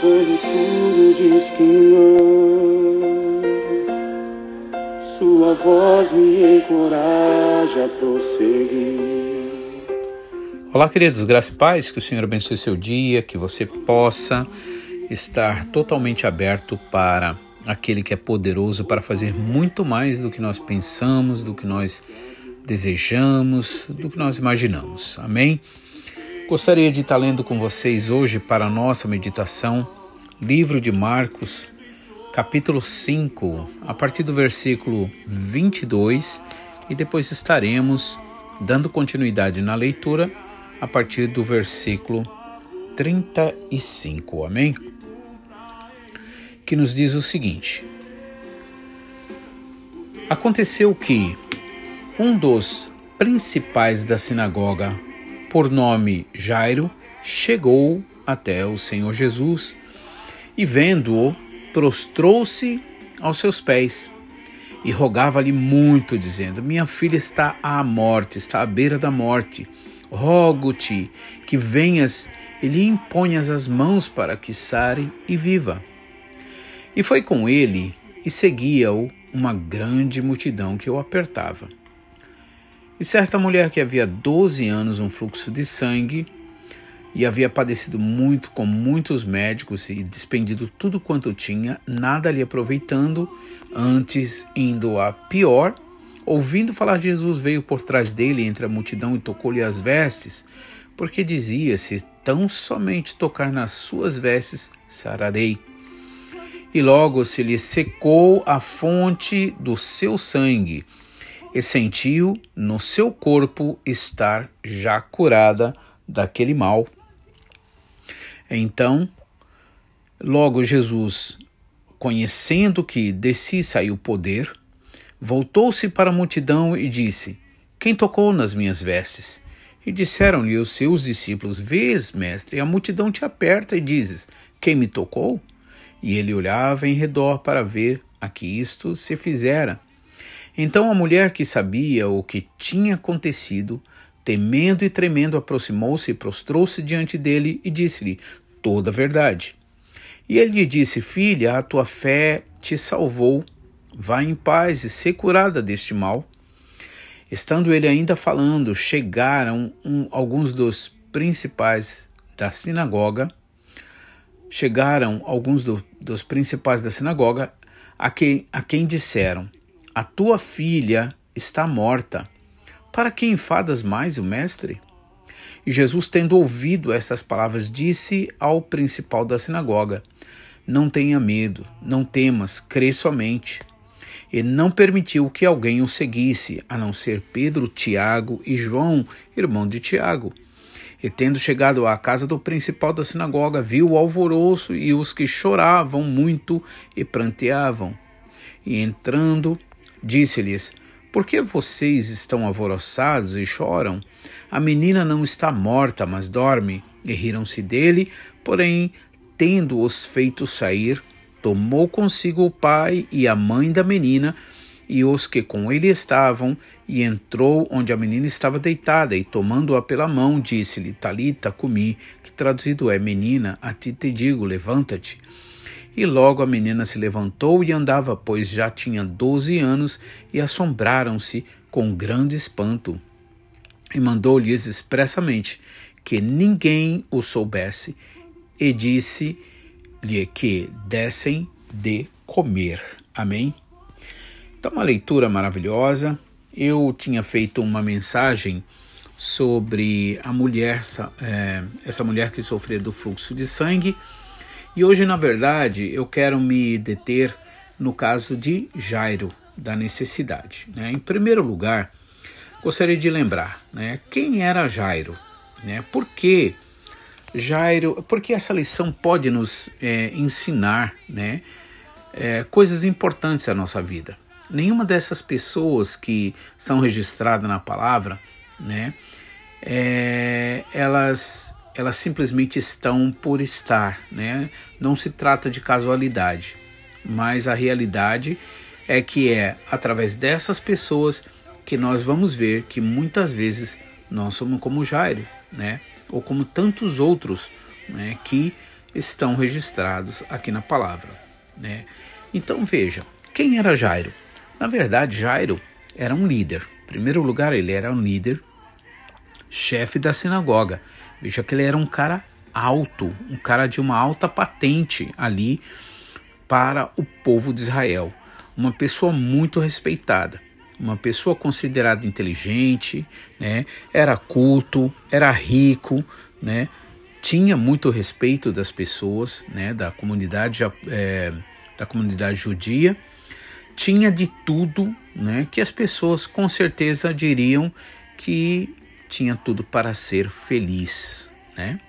quando tudo diz que não. Sua voz me encoraja a prosseguir. Olá, queridos, graça e paz, que o Senhor abençoe seu dia, que você possa estar totalmente aberto para aquele que é poderoso para fazer muito mais do que nós pensamos, do que nós desejamos, do que nós imaginamos. Amém? Gostaria de estar lendo com vocês hoje para a nossa meditação, livro de Marcos, capítulo 5, a partir do versículo 22, e depois estaremos dando continuidade na leitura a partir do versículo 35. Amém? Que nos diz o seguinte: Aconteceu que um dos principais da sinagoga por nome Jairo, chegou até o Senhor Jesus e, vendo-o, prostrou-se aos seus pés e rogava-lhe muito, dizendo: Minha filha está à morte, está à beira da morte. Rogo-te que venhas e lhe imponhas as mãos para que sare e viva. E foi com ele e seguia-o uma grande multidão que o apertava. E certa mulher que havia 12 anos um fluxo de sangue e havia padecido muito com muitos médicos e despendido tudo quanto tinha, nada lhe aproveitando, antes indo a pior, ouvindo falar de Jesus, veio por trás dele entre a multidão e tocou-lhe as vestes, porque dizia: Se tão somente tocar nas suas vestes, sararei. E logo se lhe secou a fonte do seu sangue e sentiu no seu corpo estar já curada daquele mal. Então, logo Jesus, conhecendo que de si saiu poder, voltou-se para a multidão e disse: Quem tocou nas minhas vestes? E disseram-lhe os seus discípulos: Vês, mestre, a multidão te aperta e dizes: Quem me tocou? E ele olhava em redor para ver a que isto se fizera. Então a mulher que sabia o que tinha acontecido, temendo e tremendo, aproximou-se e prostrou-se diante dele e disse-lhe toda a verdade. E ele lhe disse: Filha, a tua fé te salvou. Vá em paz e ser curada deste mal. Estando ele ainda falando, chegaram um, alguns dos principais da sinagoga. Chegaram alguns do, dos principais da sinagoga a quem, a quem disseram: a tua filha está morta. Para que enfadas mais o mestre? E Jesus, tendo ouvido estas palavras, disse ao principal da sinagoga: Não tenha medo, não temas, crê somente. E não permitiu que alguém o seguisse, a não ser Pedro, Tiago e João, irmão de Tiago. E tendo chegado à casa do principal da sinagoga, viu o alvoroço e os que choravam muito e pranteavam. E entrando, Disse-lhes: Por que vocês estão alvoroçados e choram? A menina não está morta, mas dorme. E riram-se dele, porém, tendo-os feito sair, tomou consigo o pai e a mãe da menina e os que com ele estavam, e entrou onde a menina estava deitada, e tomando-a pela mão, disse-lhe: Talita, comi, que traduzido é: Menina, a ti te digo, levanta-te. E logo a menina se levantou e andava, pois já tinha doze anos, e assombraram-se com grande espanto. E mandou-lhes expressamente que ninguém o soubesse, e disse-lhe que dessem de comer. Amém? Então, uma leitura maravilhosa. Eu tinha feito uma mensagem sobre a mulher, é, essa mulher que sofria do fluxo de sangue e hoje, na verdade, eu quero me deter no caso de Jairo, da necessidade. Né? Em primeiro lugar, gostaria de lembrar né, quem era Jairo, né? por que Jairo, porque essa lição pode nos é, ensinar né, é, coisas importantes à nossa vida. Nenhuma dessas pessoas que são registradas na palavra, né, é, elas elas simplesmente estão por estar, né? Não se trata de casualidade, mas a realidade é que é através dessas pessoas que nós vamos ver que muitas vezes nós somos como Jairo, né? Ou como tantos outros, né? Que estão registrados aqui na palavra. Né? Então veja, quem era Jairo? Na verdade, Jairo era um líder. Em primeiro lugar, ele era um líder, chefe da sinagoga. Veja que ele era um cara alto, um cara de uma alta patente ali para o povo de Israel. Uma pessoa muito respeitada, uma pessoa considerada inteligente, né? era culto, era rico, né? tinha muito respeito das pessoas, né? da comunidade é, da comunidade judia, tinha de tudo, né? que as pessoas com certeza diriam que tinha tudo para ser feliz, né?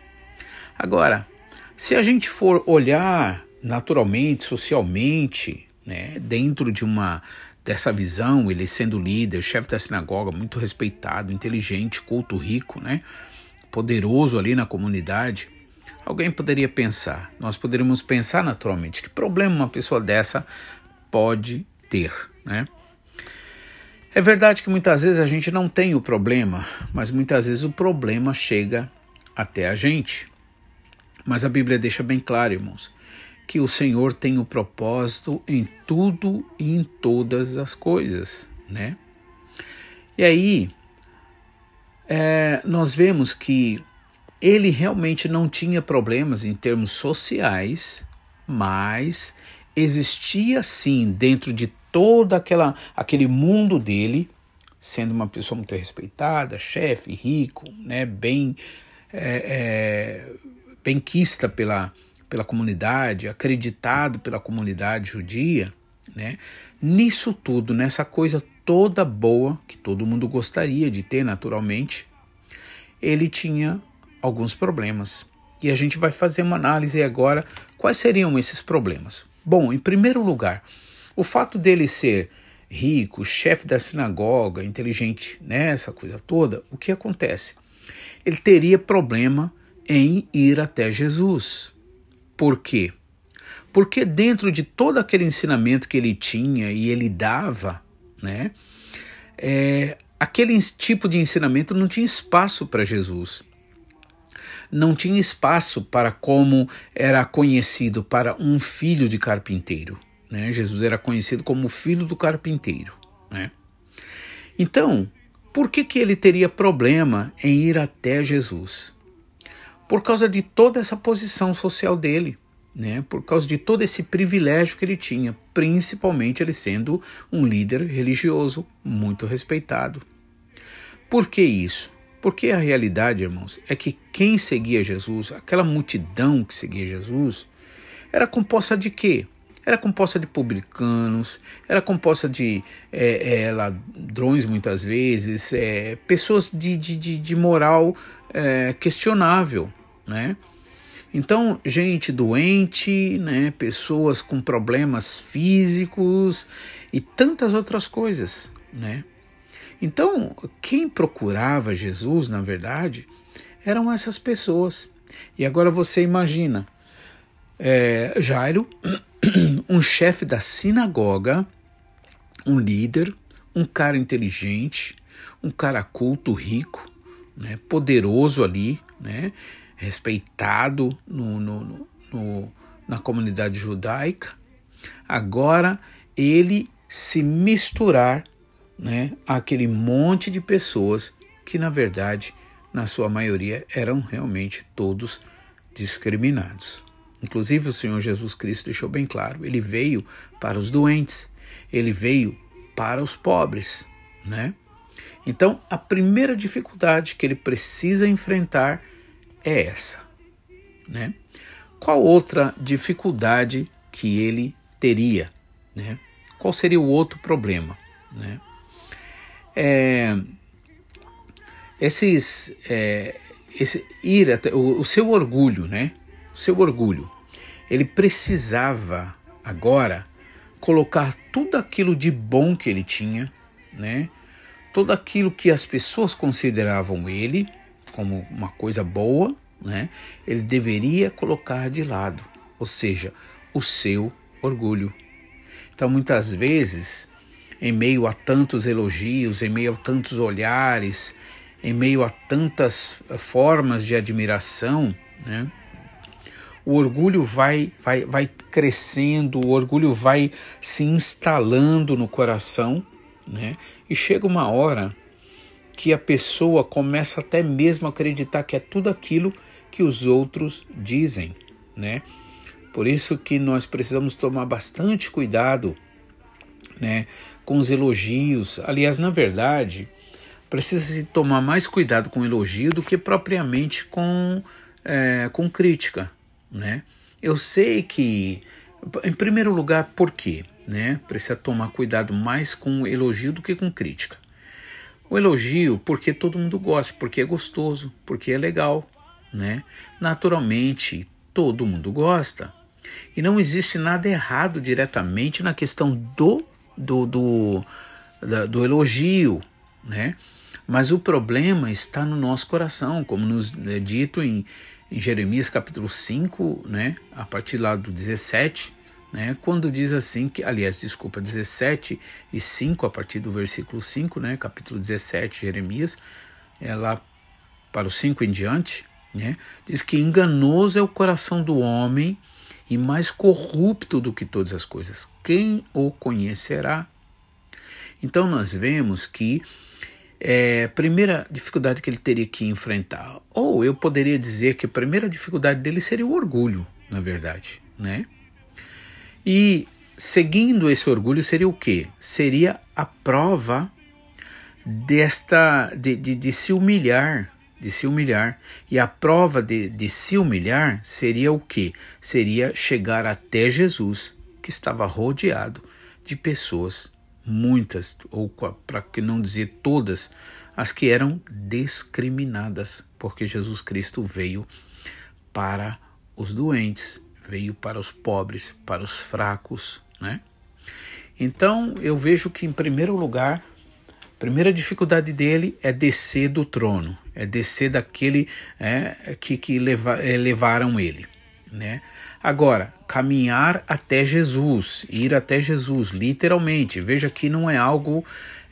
Agora, se a gente for olhar naturalmente, socialmente, né, dentro de uma dessa visão, ele sendo líder, chefe da sinagoga, muito respeitado, inteligente, culto, rico, né, poderoso ali na comunidade, alguém poderia pensar, nós poderíamos pensar naturalmente, que problema uma pessoa dessa pode ter, né? É verdade que muitas vezes a gente não tem o problema, mas muitas vezes o problema chega até a gente. Mas a Bíblia deixa bem claro, irmãos, que o Senhor tem o propósito em tudo e em todas as coisas, né? E aí é, nós vemos que ele realmente não tinha problemas em termos sociais, mas existia sim dentro de todo aquela, aquele mundo dele, sendo uma pessoa muito respeitada, chefe, rico, né, bem é, é, benquista pela, pela comunidade, acreditado pela comunidade judia, né? Nisso tudo, nessa coisa toda boa que todo mundo gostaria de ter naturalmente, ele tinha alguns problemas. E a gente vai fazer uma análise agora quais seriam esses problemas. Bom, em primeiro lugar, o fato dele ser rico, chefe da sinagoga, inteligente nessa coisa toda, o que acontece? Ele teria problema em ir até Jesus. Por quê? Porque dentro de todo aquele ensinamento que ele tinha e ele dava, né, é, aquele tipo de ensinamento não tinha espaço para Jesus. Não tinha espaço para como era conhecido para um filho de carpinteiro. Né? Jesus era conhecido como filho do carpinteiro. Né? Então, por que, que ele teria problema em ir até Jesus? por causa de toda essa posição social dele, né? por causa de todo esse privilégio que ele tinha, principalmente ele sendo um líder religioso muito respeitado. Por que isso? Porque a realidade, irmãos, é que quem seguia Jesus, aquela multidão que seguia Jesus, era composta de quê? Era composta de publicanos, era composta de é, é, ladrões muitas vezes, é, pessoas de, de, de moral é, questionável, né? Então, gente doente, né, pessoas com problemas físicos e tantas outras coisas, né? Então, quem procurava Jesus, na verdade, eram essas pessoas. E agora você imagina, é, Jairo, um chefe da sinagoga, um líder, um cara inteligente, um cara culto, rico, né, poderoso ali, né, respeitado no, no, no, na comunidade judaica, agora ele se misturar né, àquele monte de pessoas que, na verdade, na sua maioria, eram realmente todos discriminados. Inclusive, o Senhor Jesus Cristo deixou bem claro: ele veio para os doentes, ele veio para os pobres, né? Então, a primeira dificuldade que ele precisa enfrentar é essa. Né? Qual outra dificuldade que ele teria? Né? Qual seria o outro problema? Né? É, esses, é, esse ir até, o, o seu orgulho, né? Seu orgulho, ele precisava agora colocar tudo aquilo de bom que ele tinha, né? Tudo aquilo que as pessoas consideravam ele como uma coisa boa, né, ele deveria colocar de lado, ou seja, o seu orgulho. Então, muitas vezes, em meio a tantos elogios, em meio a tantos olhares, em meio a tantas formas de admiração, né, o orgulho vai, vai, vai crescendo, o orgulho vai se instalando no coração, né? E chega uma hora que a pessoa começa até mesmo a acreditar que é tudo aquilo que os outros dizem, né? Por isso que nós precisamos tomar bastante cuidado, né, com os elogios. Aliás, na verdade, precisa se tomar mais cuidado com elogio do que propriamente com, é, com crítica, né? Eu sei que, em primeiro lugar, por quê? Né? Precisa tomar cuidado mais com elogio do que com crítica. O elogio, porque todo mundo gosta, porque é gostoso, porque é legal, né? Naturalmente, todo mundo gosta. E não existe nada errado diretamente na questão do, do, do, da, do elogio, né? Mas o problema está no nosso coração, como nos é dito em, em Jeremias capítulo 5, né? A partir lá do 17, né? Quando diz assim que, aliás, desculpa, 17 e 5 a partir do versículo 5, né? Capítulo 17, Jeremias, é lá para o 5 em diante, né? Diz que enganoso é o coração do homem e mais corrupto do que todas as coisas. Quem o conhecerá? Então nós vemos que é, primeira dificuldade que ele teria que enfrentar, ou eu poderia dizer que a primeira dificuldade dele seria o orgulho, na verdade, né? E seguindo esse orgulho seria o quê? Seria a prova desta de, de, de se humilhar de se humilhar. E a prova de, de se humilhar seria o que? Seria chegar até Jesus, que estava rodeado de pessoas, muitas, ou para que não dizer todas, as que eram discriminadas, porque Jesus Cristo veio para os doentes, veio para os pobres, para os fracos, né? Então eu vejo que, em primeiro lugar, a primeira dificuldade dele é descer do trono, é descer daquele é, que, que leva, é, levaram ele. Né? Agora, caminhar até Jesus, ir até Jesus, literalmente. Veja que não é algo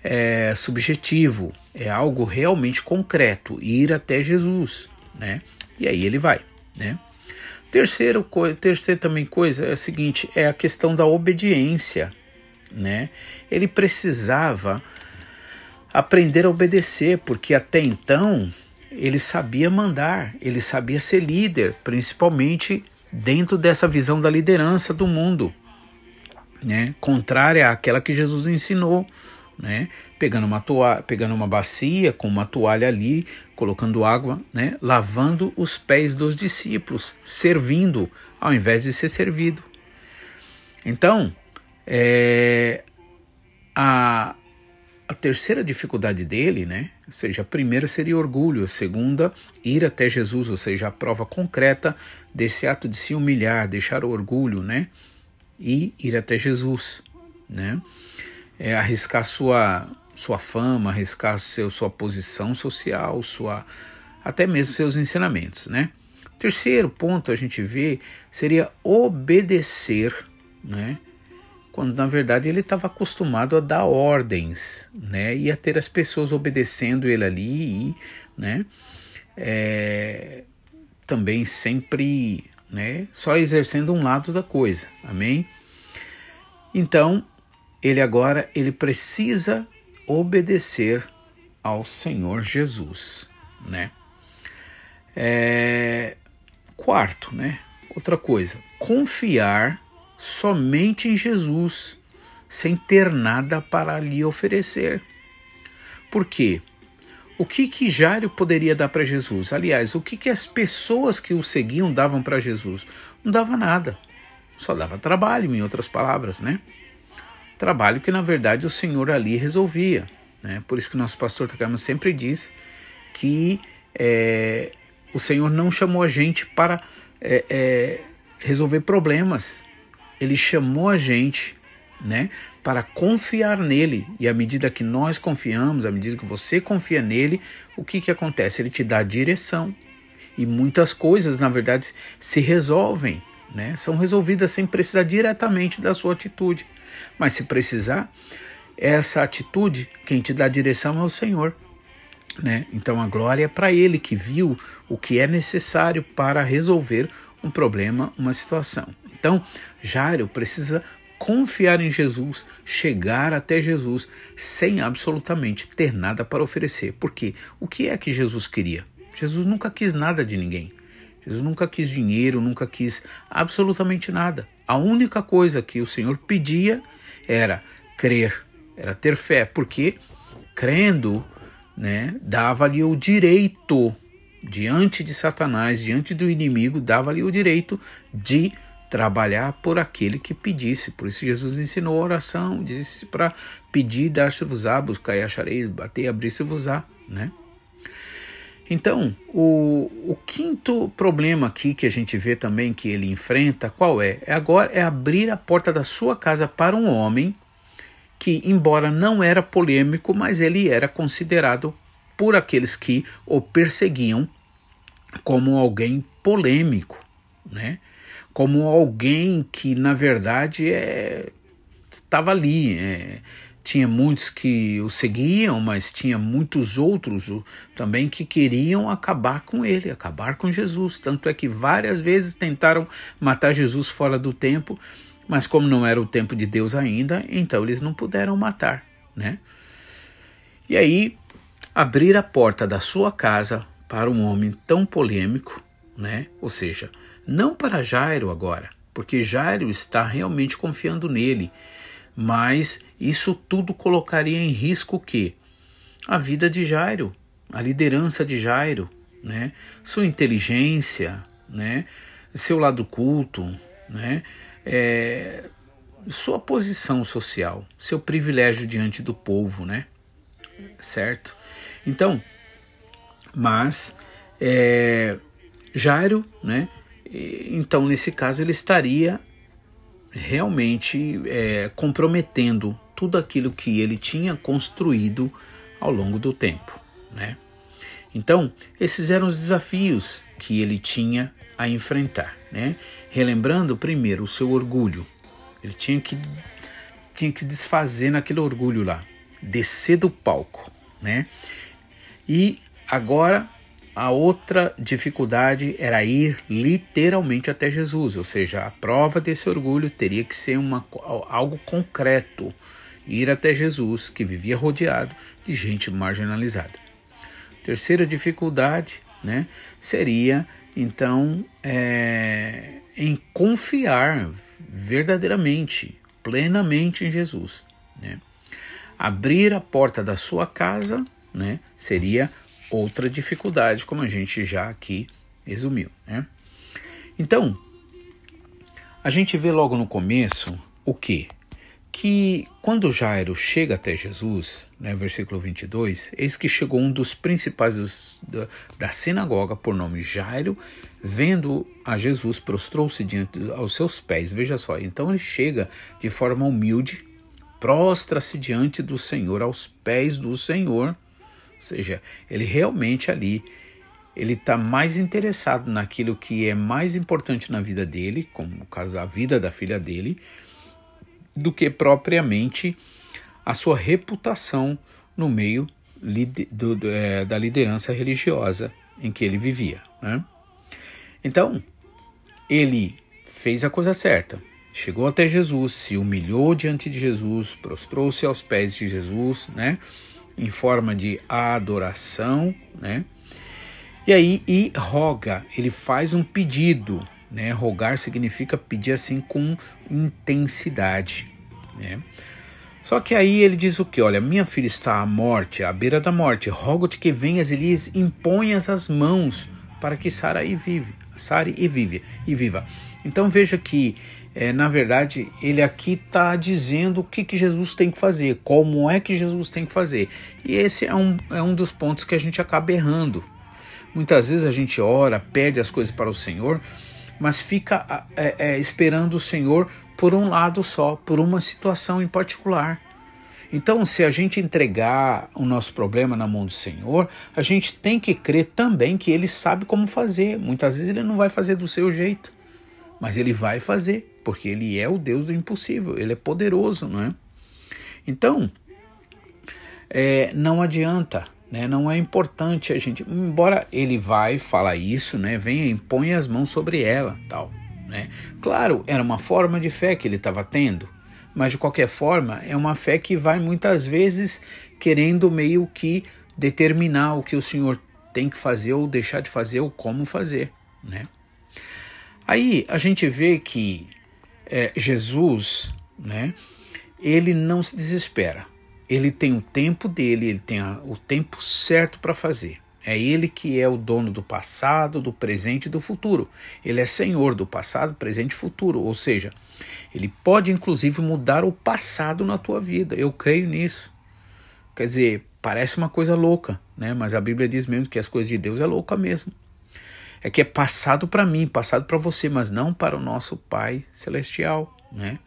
é, subjetivo, é algo realmente concreto, ir até Jesus, né? E aí ele vai, né? Terceiro, terceira também coisa é a seguinte, é a questão da obediência, né? Ele precisava aprender a obedecer, porque até então ele sabia mandar, ele sabia ser líder, principalmente dentro dessa visão da liderança do mundo, né? contrária àquela que Jesus ensinou. Né? Pegando uma toalha, pegando uma bacia com uma toalha ali, colocando água, né? Lavando os pés dos discípulos, servindo ao invés de ser servido. Então, é, a, a terceira dificuldade dele, né? Ou seja, a primeira seria orgulho, a segunda, ir até Jesus, ou seja, a prova concreta desse ato de se humilhar, deixar o orgulho, né? E ir até Jesus, né? É arriscar sua sua fama, arriscar seu, sua posição social, sua até mesmo seus ensinamentos, né? Terceiro ponto a gente vê seria obedecer, né? Quando na verdade ele estava acostumado a dar ordens, né, e a ter as pessoas obedecendo ele ali, né, é, também sempre, né, só exercendo um lado da coisa, amém? Então ele agora ele precisa obedecer ao Senhor Jesus, né? É, quarto, né? Outra coisa, confiar somente em Jesus, sem ter nada para lhe oferecer. Por quê? O que que Jário poderia dar para Jesus? Aliás, o que que as pessoas que o seguiam davam para Jesus? Não dava nada. Só dava trabalho, em outras palavras, né? Trabalho que na verdade o Senhor ali resolvia. Né? Por isso que nosso pastor Takama sempre diz que é, o Senhor não chamou a gente para é, é, resolver problemas, ele chamou a gente né, para confiar nele. E à medida que nós confiamos, à medida que você confia nele, o que, que acontece? Ele te dá direção. E muitas coisas, na verdade, se resolvem, né? são resolvidas sem precisar diretamente da sua atitude. Mas se precisar, essa atitude, quem te dá direção é o Senhor. Né? Então a glória é para ele que viu o que é necessário para resolver um problema, uma situação. Então, Jairo precisa confiar em Jesus, chegar até Jesus sem absolutamente ter nada para oferecer. Porque o que é que Jesus queria? Jesus nunca quis nada de ninguém. Jesus nunca quis dinheiro, nunca quis absolutamente nada. A única coisa que o Senhor pedia era crer, era ter fé, porque crendo, né, dava-lhe o direito diante de Satanás, diante do inimigo, dava-lhe o direito de trabalhar por aquele que pedisse. Por isso Jesus ensinou a oração, disse para pedir, dar-se-vos-á, buscar e achareis, bater, abrir-se-vos-á, né? Então, o, o, quinto problema aqui que a gente vê também que ele enfrenta, qual é? é? Agora é abrir a porta da sua casa para um homem que, embora não era polêmico, mas ele era considerado por aqueles que o perseguiam como alguém polêmico, né? Como alguém que na verdade é, estava ali, é, tinha muitos que o seguiam, mas tinha muitos outros também que queriam acabar com ele, acabar com Jesus. Tanto é que várias vezes tentaram matar Jesus fora do tempo, mas como não era o tempo de Deus ainda, então eles não puderam matar, né? E aí abrir a porta da sua casa para um homem tão polêmico, né? Ou seja, não para Jairo agora, porque Jairo está realmente confiando nele mas isso tudo colocaria em risco o quê? A vida de Jairo, a liderança de Jairo, né? Sua inteligência, né? Seu lado culto, né? É, sua posição social, seu privilégio diante do povo, né? Certo? Então, mas é, Jairo, né? Então, nesse caso, ele estaria realmente é, comprometendo tudo aquilo que ele tinha construído ao longo do tempo. Né? Então, esses eram os desafios que ele tinha a enfrentar. Né? Relembrando primeiro o seu orgulho. Ele tinha que, tinha que desfazer naquele orgulho lá, descer do palco. Né? E agora a outra dificuldade era ir literalmente até Jesus, ou seja, a prova desse orgulho teria que ser uma, algo concreto, ir até Jesus, que vivia rodeado de gente marginalizada. Terceira dificuldade né, seria, então, é, em confiar verdadeiramente, plenamente em Jesus. Né? Abrir a porta da sua casa né, seria outra dificuldade, como a gente já aqui resumiu. Né? Então, a gente vê logo no começo o que? Que quando Jairo chega até Jesus, né, versículo 22, eis que chegou um dos principais dos, da, da, sinagoga, por nome Jairo, vendo a Jesus, prostrou-se diante aos seus pés. Veja só, então ele chega de forma humilde, prostra-se diante do Senhor, aos pés do Senhor, ou seja, ele realmente ali ele está mais interessado naquilo que é mais importante na vida dele, como no caso a vida da filha dele, do que propriamente a sua reputação no meio do, do, é, da liderança religiosa em que ele vivia. Né? Então, ele fez a coisa certa. Chegou até Jesus, se humilhou diante de Jesus, prostrou-se aos pés de Jesus, né? Em forma de adoração, né? E aí, e roga, ele faz um pedido, né? Rogar significa pedir assim com intensidade, né? Só que aí ele diz o que? Olha, minha filha está à morte, à beira da morte. Rogo-te que venhas e lhes imponhas as mãos para que Sara e vive, Sare e vive e viva. Então veja que é, na verdade, ele aqui está dizendo o que, que Jesus tem que fazer, como é que Jesus tem que fazer. E esse é um, é um dos pontos que a gente acaba errando. Muitas vezes a gente ora, pede as coisas para o Senhor, mas fica é, é, esperando o Senhor por um lado só, por uma situação em particular. Então, se a gente entregar o nosso problema na mão do Senhor, a gente tem que crer também que Ele sabe como fazer. Muitas vezes Ele não vai fazer do seu jeito, mas Ele vai fazer porque ele é o Deus do impossível, ele é poderoso, não é? Então, é, não adianta Né? Não é importante a gente, embora ele vai falar isso, né? Venha e põe as mãos sobre ela, tal. Né? Claro, era uma forma de fé que ele estava tendo, mas de qualquer forma é uma fé que vai muitas vezes querendo meio que determinar o que o Senhor tem que fazer ou deixar de fazer ou como fazer, né? Aí a gente vê que é, Jesus, né? Ele não se desespera. Ele tem o tempo dele, ele tem a, o tempo certo para fazer. É ele que é o dono do passado, do presente e do futuro. Ele é senhor do passado, presente e futuro. Ou seja, ele pode inclusive mudar o passado na tua vida. Eu creio nisso. Quer dizer, parece uma coisa louca, né? Mas a Bíblia diz mesmo que as coisas de Deus é louca mesmo. É que é passado para mim, passado para você, mas não para o nosso Pai celestial, né?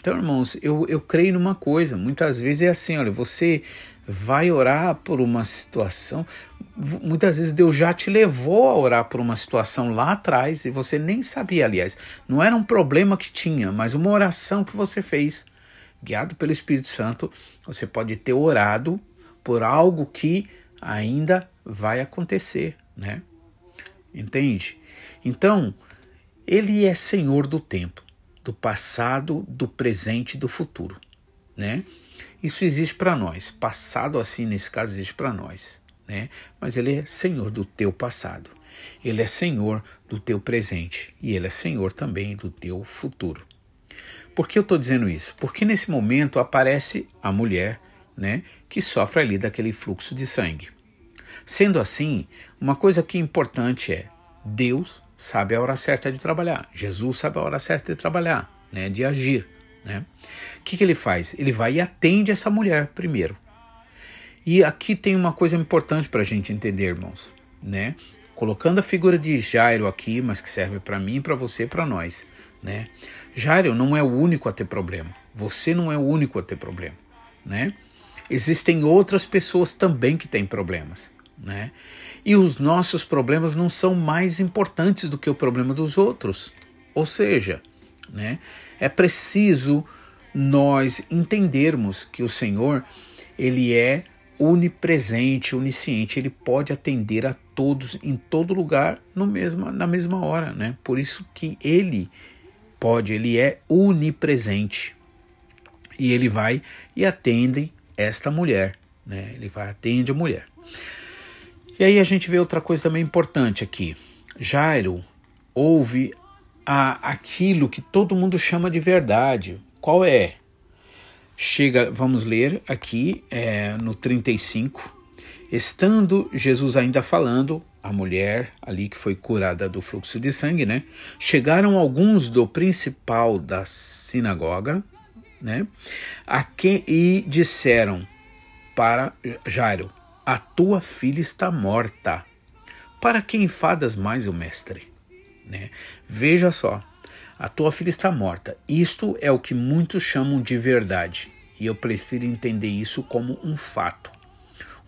Então, irmãos, eu, eu creio numa coisa. Muitas vezes é assim, olha, você vai orar por uma situação. Muitas vezes Deus já te levou a orar por uma situação lá atrás e você nem sabia, aliás. Não era um problema que tinha, mas uma oração que você fez. Guiado pelo Espírito Santo, você pode ter orado por algo que ainda vai acontecer, né? Entende? Então, ele é senhor do tempo, do passado, do presente e do futuro, né? Isso existe para nós. Passado, assim, nesse caso, existe para nós. Né? Mas ele é senhor do teu passado. Ele é senhor do teu presente. E ele é senhor também do teu futuro. Por que eu estou dizendo isso? Porque nesse momento aparece a mulher né, que sofre ali daquele fluxo de sangue. Sendo assim, uma coisa que é importante é Deus sabe a hora certa de trabalhar. Jesus sabe a hora certa de trabalhar, né, de agir. Né? O que, que ele faz? Ele vai e atende essa mulher primeiro. E aqui tem uma coisa importante para a gente entender, irmãos. Né? Colocando a figura de Jairo aqui, mas que serve para mim, para você, para nós. Né? Jairo não é o único a ter problema. Você não é o único a ter problema. Né? Existem outras pessoas também que têm problemas. Né? E os nossos problemas não são mais importantes do que o problema dos outros. Ou seja, né? É preciso nós entendermos que o Senhor, ele é onipresente, onisciente, ele pode atender a todos em todo lugar no mesmo, na mesma hora, né? Por isso que ele pode, ele é onipresente. E ele vai e atende esta mulher, né? Ele vai atende a mulher. E aí a gente vê outra coisa também importante aqui. Jairo ouve a aquilo que todo mundo chama de verdade. Qual é? Chega, vamos ler aqui é, no 35. Estando Jesus ainda falando, a mulher ali que foi curada do fluxo de sangue, né? Chegaram alguns do principal da sinagoga, né? A quem e disseram para Jairo: A tua filha está morta. Para quem enfadas mais o mestre? Né? Veja só, a tua filha está morta. Isto é o que muitos chamam de verdade, e eu prefiro entender isso como um fato.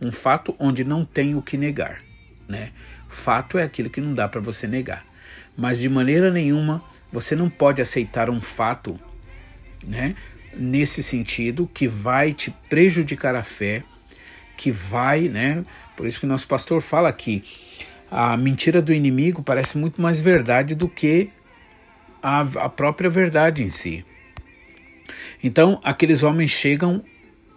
Um fato onde não tem o que negar. Né? Fato é aquilo que não dá para você negar. Mas de maneira nenhuma você não pode aceitar um fato né, nesse sentido que vai te prejudicar a fé, que vai, né? Por isso que nosso pastor fala aqui a mentira do inimigo parece muito mais verdade do que a, a própria verdade em si. Então, aqueles homens chegam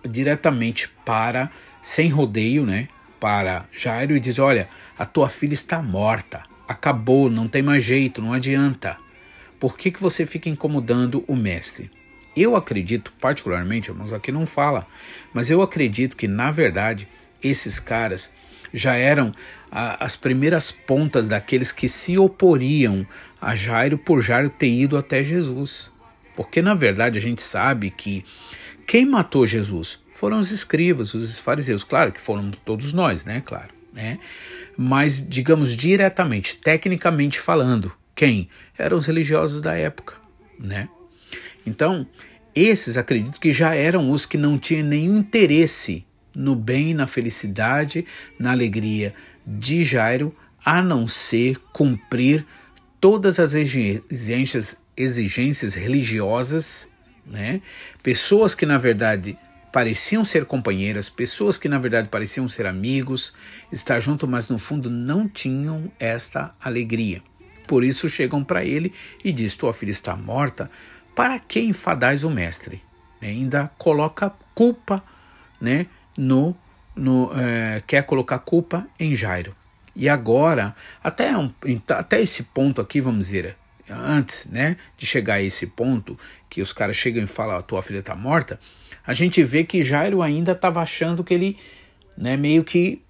diretamente para, sem rodeio, né, para Jairo e diz: Olha, a tua filha está morta, acabou, não tem mais jeito, não adianta. Por que, que você fica incomodando o mestre? Eu acredito, particularmente, irmãos, aqui não fala, mas eu acredito que, na verdade, esses caras já eram a, as primeiras pontas daqueles que se oporiam a Jairo por Jairo ter ido até Jesus. Porque na verdade a gente sabe que quem matou Jesus foram os escribas, os fariseus. Claro que foram todos nós, né? Claro. Né? Mas, digamos diretamente, tecnicamente falando, quem? Eram os religiosos da época. Né? Então, esses acredito que já eram os que não tinham nenhum interesse no bem, na felicidade, na alegria de Jairo, a não ser cumprir todas as exigências, exigências religiosas, né? Pessoas que na verdade pareciam ser companheiras, pessoas que na verdade pareciam ser amigos, estar junto, mas no fundo não tinham esta alegria. Por isso chegam para ele e diz: Tua filha está morta, para que enfadais o mestre? Né? Ainda coloca culpa, né? No, no é, quer colocar culpa em Jairo. E agora, até, um, até esse ponto aqui, vamos dizer, antes né, de chegar a esse ponto, que os caras chegam e falam: a tua filha está morta, a gente vê que Jairo ainda estava achando que ele né, meio que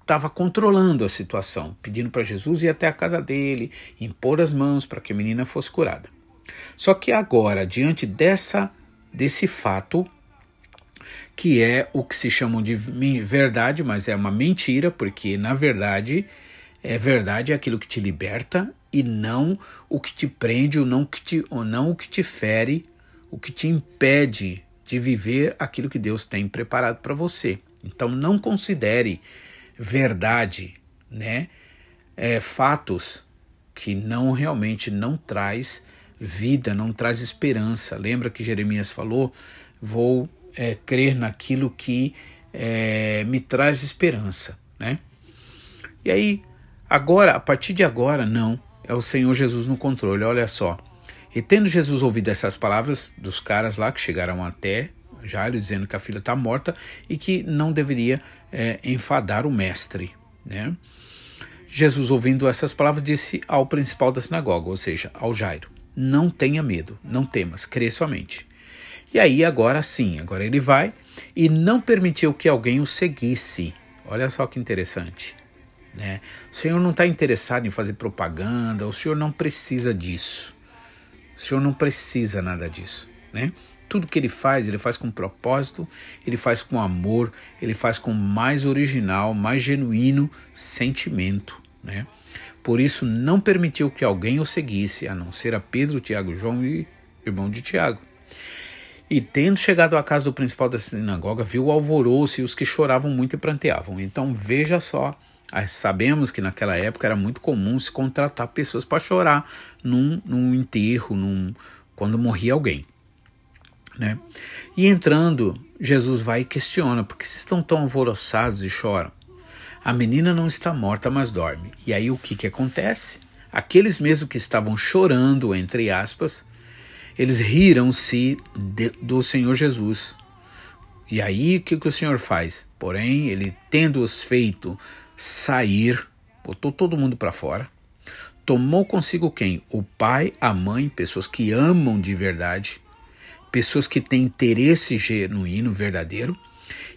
estava controlando a situação, pedindo para Jesus ir até a casa dele, impor as mãos para que a menina fosse curada. Só que agora, diante dessa desse fato, que é o que se chamam de verdade, mas é uma mentira, porque na verdade é verdade é aquilo que te liberta e não o que te prende, ou não, que te, ou não o que te fere, o que te impede de viver aquilo que Deus tem preparado para você. Então não considere verdade, né? É, fatos que não realmente não traz vida, não traz esperança. Lembra que Jeremias falou: vou é, crer naquilo que é, me traz esperança, né? E aí, agora, a partir de agora, não é o Senhor Jesus no controle. Olha só. E tendo Jesus ouvido essas palavras dos caras lá que chegaram até Jairo, dizendo que a filha está morta e que não deveria é, enfadar o mestre. Né? Jesus, ouvindo essas palavras, disse ao principal da sinagoga, ou seja, ao Jairo: Não tenha medo, não temas, crê somente. E aí, agora sim, agora ele vai e não permitiu que alguém o seguisse. Olha só que interessante. Né? O Senhor não está interessado em fazer propaganda, o Senhor não precisa disso. O Senhor não precisa nada disso. Né? Tudo que ele faz, ele faz com propósito, ele faz com amor, ele faz com mais original, mais genuíno sentimento. Né? Por isso, não permitiu que alguém o seguisse, a não ser a Pedro, Tiago, João e irmão de Tiago. E tendo chegado à casa do principal da sinagoga, viu o alvoroço e os que choravam muito e pranteavam. Então veja só Sabemos que naquela época era muito comum se contratar pessoas para chorar num, num enterro, num, quando morria alguém. Né? E entrando, Jesus vai e questiona: por que vocês estão tão alvoroçados e choram? A menina não está morta, mas dorme. E aí o que, que acontece? Aqueles mesmo que estavam chorando, entre aspas, eles riram-se do Senhor Jesus. E aí o que, que o Senhor faz? Porém, ele tendo-os feito sair, botou todo mundo para fora, tomou consigo quem? O pai, a mãe, pessoas que amam de verdade, pessoas que têm interesse genuíno, verdadeiro,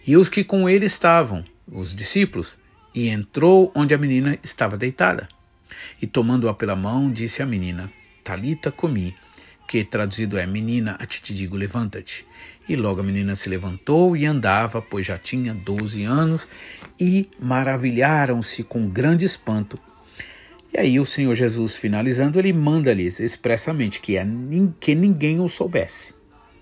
e os que com ele estavam, os discípulos, e entrou onde a menina estava deitada. E tomando-a pela mão, disse à menina: Talita comi, que traduzido é Menina, a ti te digo, levanta-te. E logo a menina se levantou e andava, pois já tinha doze anos, e maravilharam-se com grande espanto. E aí o Senhor Jesus, finalizando, ele manda-lhes expressamente que, a, que ninguém o soubesse.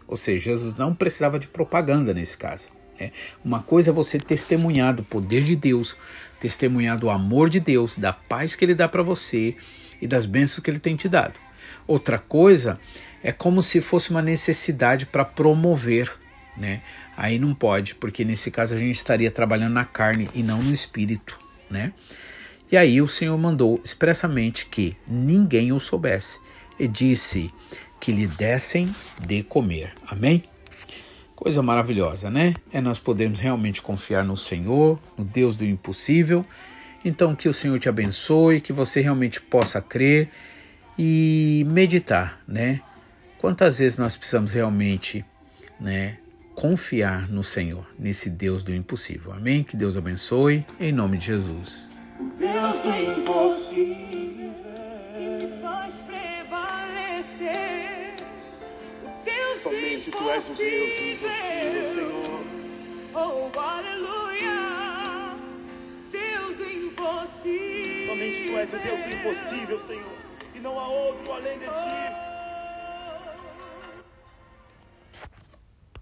Ou seja, Jesus não precisava de propaganda nesse caso. Né? Uma coisa é você testemunhar do poder de Deus, testemunhar do amor de Deus, da paz que Ele dá para você e das bênçãos que Ele tem te dado. Outra coisa é como se fosse uma necessidade para promover, né? Aí não pode, porque nesse caso a gente estaria trabalhando na carne e não no espírito, né? E aí o Senhor mandou expressamente que ninguém o soubesse e disse que lhe dessem de comer. Amém? Coisa maravilhosa, né? É nós podemos realmente confiar no Senhor, no Deus do impossível. Então que o Senhor te abençoe, que você realmente possa crer e meditar, né? Quantas vezes nós precisamos realmente, né, confiar no Senhor, nesse Deus do impossível. Amém? Que Deus abençoe, em nome de Jesus. Tu és o Deus do impossível, Senhor. Oh, aleluia. Deus impossível. Somente Tu és o Deus do impossível, Senhor. E não há outro além de Ti.